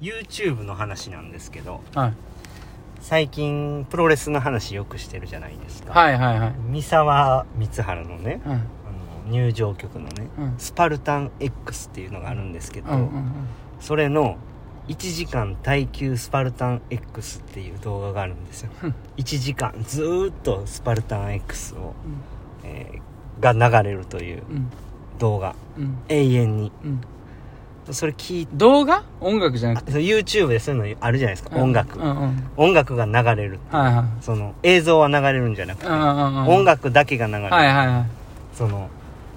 YouTube の話なんですけどはい。最近プロレスの話よくしてるじゃないですか、はいはいはい。三沢光晴のねうん。あの入場曲のね、うん。スパルタン X っていうのがあるんですけど、うんうんそれの1時間耐久スパルタン X っていう動画があるんですよ。うん。1時間ずーっとスパルタン X を、えーが流れるといううん。動画。うん。永遠に。うんそれ聞いて動画？音楽じゃなくて？YouTube でそういうのあるじゃないですか、音楽、うんうん。うん音楽が流れるはいはい。その映像は流れるんじゃなくて、うんうんうん。音楽だけが流れる、はいはいはい。その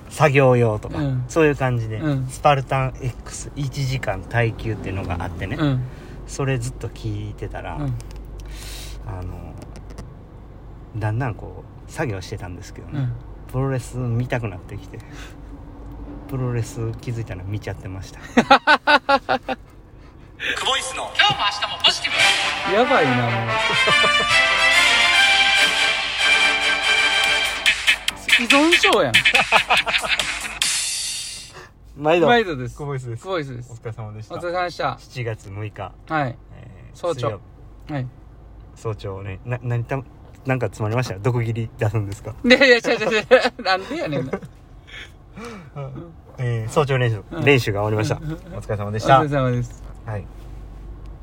作業用とか、うん。そういう感じで、うん。スパルタン X1 時間耐久っていうのがあってね、うん。それずっと聞いてたら、うん。あのだんだんこう作業してたんですけどね、うん。プロレス見たくなってきてプロレス気づいたら見ちゃってました。クボイスの。やばいなもう。依存症やん。毎度。毎度です。クボイスです。クボイスです。お疲れ様でした。お疲れ様でした。7月6日、はい。えー早朝。はい。早朝ね。な何たなんか詰まりました？毒切り出すんですか？いやいや違う違う違う。なんでやねんな えー早朝練習、うん。練習が終わりました。お疲れ様でした。お疲れ様です。はい。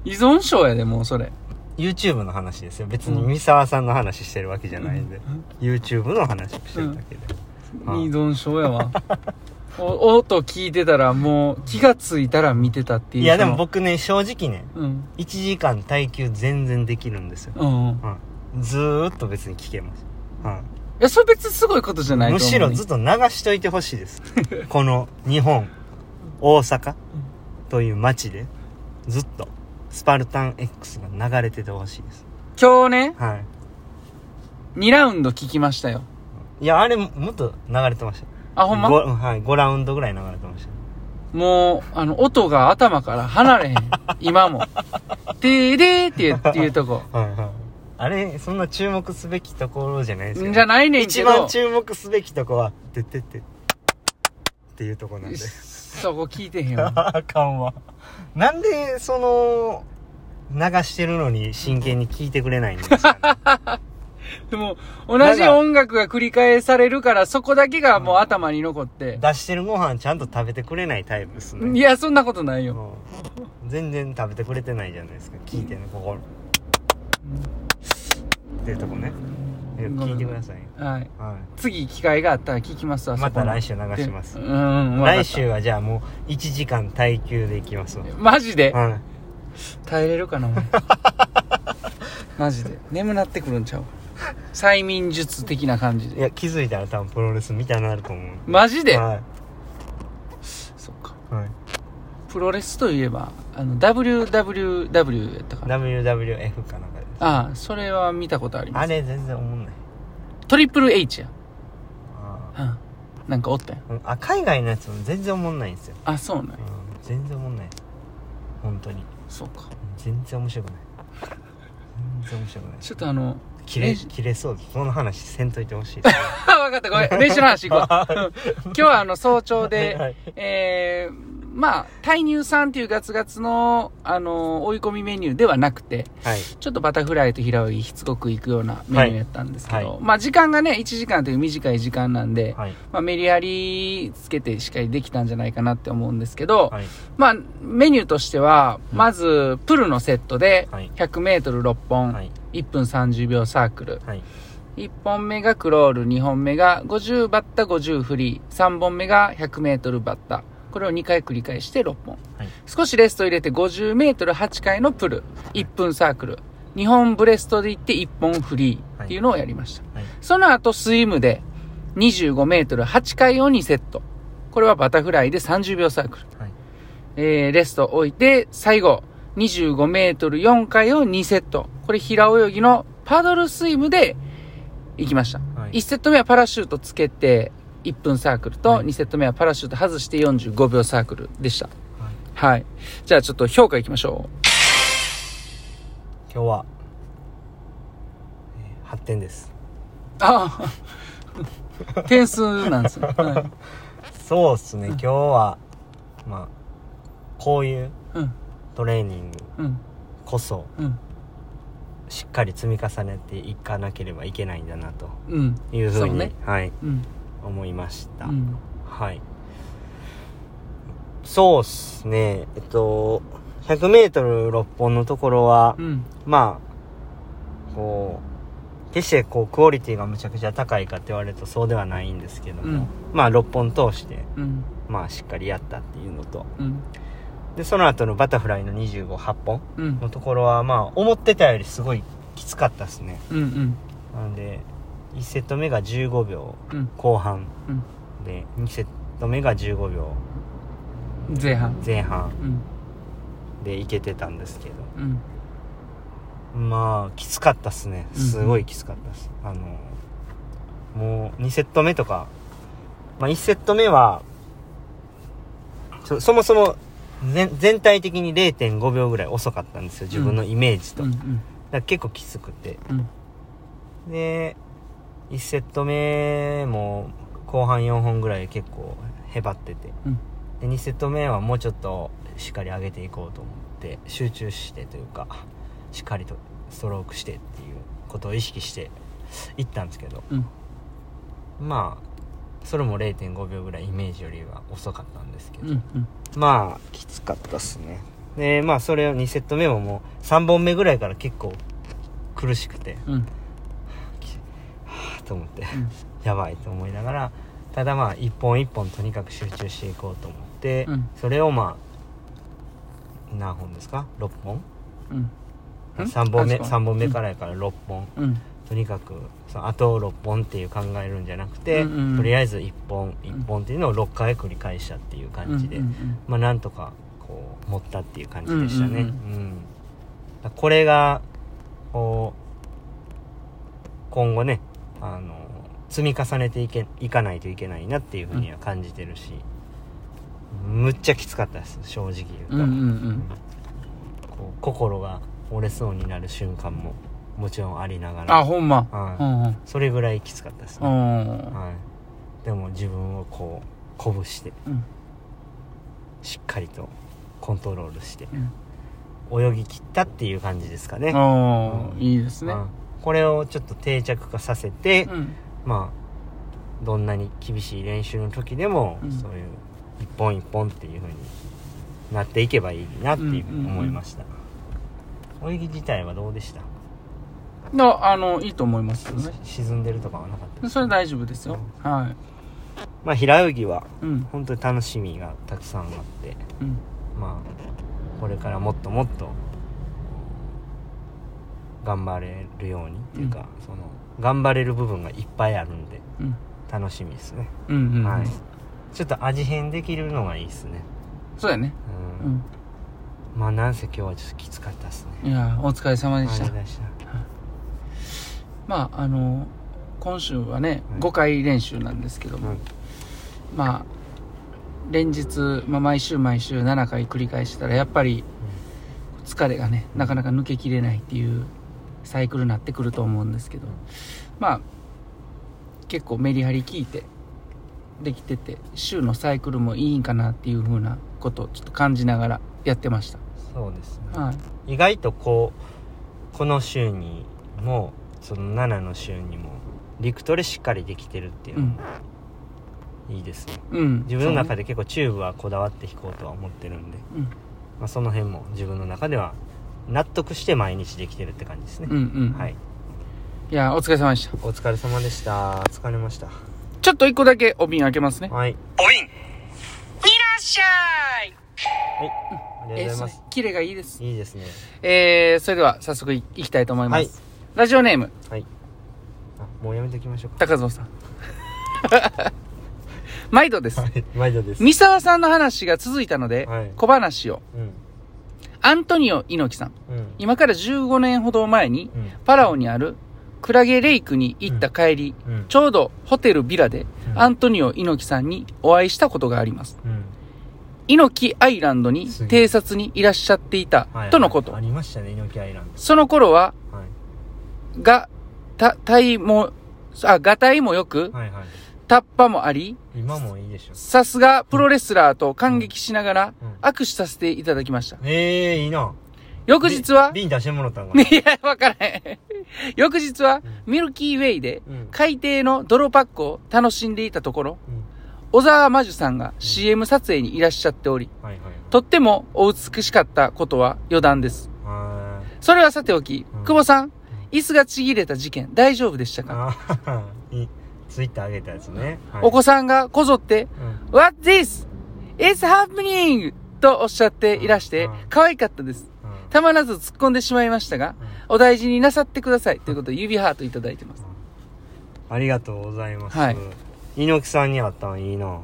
依存症やでもうそれ。YouTube の話ですよ。別に三沢さんの話してるわけじゃないんで、YouTube の話をしてるだけで、うん。依存症やわ。お音聞いてたらもう気がついたら見てたっていういやでも僕ね正直ねうん。1時間耐久全然できるんですよ、うんうん。うん、ずーっと別に聞けます、うんいやそれ別にすごいことじゃないと思う。むしろずっと流しといてほしいです。この日本大阪という街でずっとスパルタン X が流れててほしいです。今日ねは2ラウンド聞きましたよ。いいやあれもっと流れてました。あほんま？ごはい、5ラウンドぐらい流れてました。もうあの音が頭から離れへん。今も「でーでー」っていうっていうとこ。はいはいあれそんな注目すべきところじゃないですよ、じゃないねんけ一ど番注目すべきとこは「てってって」っていうとこなんで。そこ聞いてへんわ。あかんわ。なんでその流してるのに真剣に聞いてくれないんですか、ね、でも同じ音楽が繰り返されるからそこだけがもう頭に残って、出してるご飯ちゃんと食べてくれないタイプですね。いやそんなことないよ、うん。全然食べてくれてないじゃないですか。聞いてねここっていうとこね。聞いてくださいはい。は次機会があったら聞きますまた来週流します。うん来週はじゃあもう1時間耐久でいきますわ。マジで？はい。耐えれるかな俺 マジで。眠なってくるんちゃう？催眠術的な感じで。いや気づいたら多分プロレスみたいになると思う。マジで、はそっか。い、はい、プロレスといえばあの WWW やったかな WWF かなああそれは見たことあります。あれ全然思んない。トリプル H や。あうん。なんかおったやん。あ海外のやつも全然思んないんですよ、あそうなんや。うん、全然思んない。本当に。そうか。全然面白くない。全然面白くない。ちょっとあの切れ練習切れそう。その話せんといてほしい。ですあ分かった。ごめん。練習の話行こう。う ん今日はあの早朝で、はい。えー、まあ大乳酸っていうガツガツのあの追い込みメニューではなくてはい。ちょっとバタフライと平泳ぎしつこくいくようなメニューやったんですけど、はい。はいまあ時間がね1時間という短い時間なんで、はい。まあ、メリハリつけてしっかりできたんじゃないかなって思うんですけど、はい。まあメニューとしてはまずプルのセットではい。100m6 本、はい。1分30秒サークル。はい。1本目がクロール2本目が50バッタ50フリー3本目が 100m バッタこれを2回繰り返して6本。はい。少しレスト入れて 50m8 回のプル。1分サークル。2本ブレストでいって1本フリーっていうのをやりました、はい。その後スイムで 25m8 回を2セット。これはバタフライで30秒サークル、はい。えーレスト置いて最後 25m4 回を2セット。これ平泳ぎのパドルスイムで行きました、はい。1セット目はパラシュートつけて1分サークルと、はい2セット目はパラシュート外して45秒サークルでしたはいはい。じゃあちょっと評価いきましょ今日は、えー、8点ですう。ああ。点数なんですね。はい。そうっすね今日はまあこういううん。トレーニングうん。こそうん。しっかり積み重ねていかなければいけないんだなとうん。いうふうにそうねはい、うん。思いました、うん。はいそうっすねえっと 100m6 本のところは、うん。まあこう決してこうクオリティがむちゃくちゃ高いかって言われるとそうではないんですけども、うんまあ6本通してうん。まあしっかりやったっていうのとうん。でその後のバタフライの258本うん。のところはまあ思ってたよりすごいきつかったですねうん。うん。なので1セット目が15秒うん。後半うん。で2セット目が15秒前半。前半うん。でいけてたんですけどうん。まあきつかったっすねうんすごいきつかったっす、あのもう2セット目とかまあ1セット目はそそもそも全全体的に0.5秒ぐらい遅かったんですよ自分のイメージと、うん。だから結構きつくてうん。で1セット目も後半4本ぐらい結構へばっててうん。で2セット目はもうちょっとしっかり上げていこうと思って集中してというかしっかりとストロークしてっていうことを意識していったんですけどうん。まあそれも0.5秒ぐらいイメージよりは遅かったんですけど、うん。うん。まあきつかったっすねでまあそれを2セット目ももう3本目ぐらいから結構苦しくてうん。はあと思ってやばいと思いながらただまあ一本一本とにかく集中していこうと思って、うん。それをまあ何本ですか？6本？うん。3本目あそう三本目からやから6本、うん。とにかくそのあと6本っていう考えるんじゃなくて、うんうんとりあえず1本1本っていうのを6回繰り返したっていう感じで、うんうんまあなんとかこう持ったっていう感じでしたね。うんうんこれがこう今後ねあの積み重ねていけいかないといけないなっていうふうには感じてるし、むっちゃきつかったです正直言うと、うんうん心が折れそうになる瞬間ももちろんありながらあ、ほんま。はいうんうん。それぐらいきつかったですね、うん。はい、でも自分をこう鼓舞してうん。しっかりとコントロールしてうん。泳ぎ切ったっていう感じですかね、いいですね。うんこれをちょっと定着化させて、うん。まあどんなに厳しい練習の時でも、うん。そういう一本一本っていう風になっていけばいいなっていう思いました、泳ぎ自体はどうでした？の、あの、いいと思いますよね。沈んでるとかはなかったそれ大丈夫ですよ。はまあ平泳ぎはうん。本当に楽しみがたくさんあってうん。まあこれからもっともっと頑張れるようにっていうか、その頑張れる部分がいっぱいあるんでうん。楽しみですね、うんうんうん。はい。ちょっと味変できるのがいいですね。そうやね。う、うん。んまあなんせ今日はちょっときつかったですね。いやお疲れ様でした。ありがとうござい。ましたまああの今週はねはい。5回練習なんですけども、うんまあ連日、まあ、毎週毎週7回繰り返したらやっぱり疲れがねなかなか抜けきれないっていうサイクルになってくると思うんですけどまあ結構メリハリ効いてできてて週のサイクルもいいんかなっていう風なことをちょっと感じながらやってました。そうですね。はい。意外とこうこの週にもその7の週にも陸トレしっかりできてるっていうのもいいですね、うん。自分の中でで結構チューブはこだわって弾こうとは思ってるんで、うん。まあ、その辺も自分の中では納得して毎日できてるって感じですね、うんうん。はい。いやお疲れ様でした。お疲れ様でした。疲れました。ちょっと一個だけお瓶開けますね。はい。お瓶。いらっしゃい。はい。ありがとうございまえーす、キレがいいです。いいですね。えー、それでは早速いいきたいと思います、はい。ラジオネーム。はい。あもうやめておきましょうか。高蔵さん。毎度です。はい。毎度です。三沢さんの話が続いたので、はい。小話を。うんアントニオ猪木さん。うん。今から15年ほど前にうん。パラオにあるクラゲレイクに行った帰り、うん。ちょうどホテルビラでうん。アントニオ猪木さんにお会いしたことがあります。うん。猪木アイランドに偵察にいらっしゃっていたはいとのこと、ありましたね猪木アイランその頃はドはい。がた体もあがたいもよくはいはいタッパもあり、今もいいでしょ。さすがプロレスラーと感激しながらうん握手させていただきました。ええいいな。翌日は、瓶出してもらったんかな。いや、わからへん。翌日は、ミルキーウェイでうん海底の泥パックを楽しんでいたところ、うん小沢真珠さんが CM 撮影にいらっしゃっており、はいはい。とってもお美しかったことは余談です。あそれはさておき、うん久保さん、椅子がちぎれた事件大丈夫でしたーか、あー。いいツイッター上げたやつね。はいお子さんがこぞって、うん What this? It's happening! とおっしゃっていらしてうん、可愛かったです。うんたまらず突っ込んでしまいましたが、お大事になさってください。ということで指ハートいただいてます。ありがとうございます。はい猪木さんに会ったのいいな。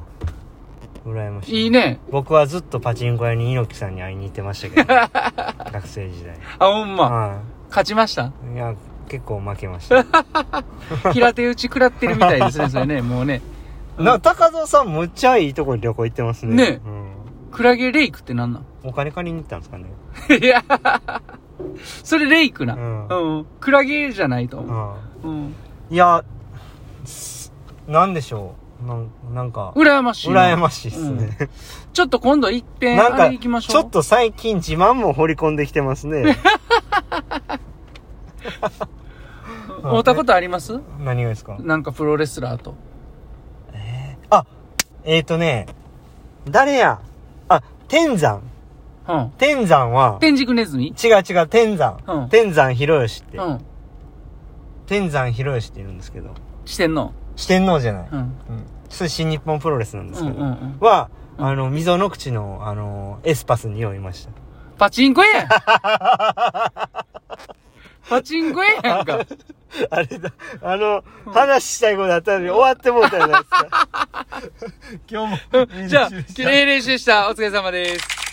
羨ましい。いい。ね。僕はずっとパチンコ屋に猪木さんに会いに行ってましたけど、学生時代。あ、ほんま。は勝ちました？い。いや、結構負けました。平手打ち食らってるみたいですね、それね。もうね。な、高蔵さんむっちゃいいとこに旅行行ってますね。ねうん。クラゲレイクってなんなん？お金借りに行ったんですかね。いや、それレイクな。うんうん。クラゲじゃないと思あう。うん。いや、すなんでしょう。なんなんか、羨ましいな。羨ましいっすね。ちょっと今度一遍、なんか、あれ行きましょう。ちょっと最近自慢も掘り込んできてますね。会ったことあります？何がですか？なんかプロレスラーと。あ、えーとね、誰や？あ、天山。うん。天山は、天竺ネズミ？違う違う、天山。うん天山広義って。うん。天山広義って言うんですけど。してんの四天王じゃない。うん。うん。それ新日本プロレスなんですけど。うんうんうんは、あの、溝の口の、あの、エスパスに酔いました。パチンコやんパチンコやんか。あれだ、あの、話したいことあったのに終わってもうたじゃないですか。今日も。じゃあ、綺麗練習でした。お疲れ様です。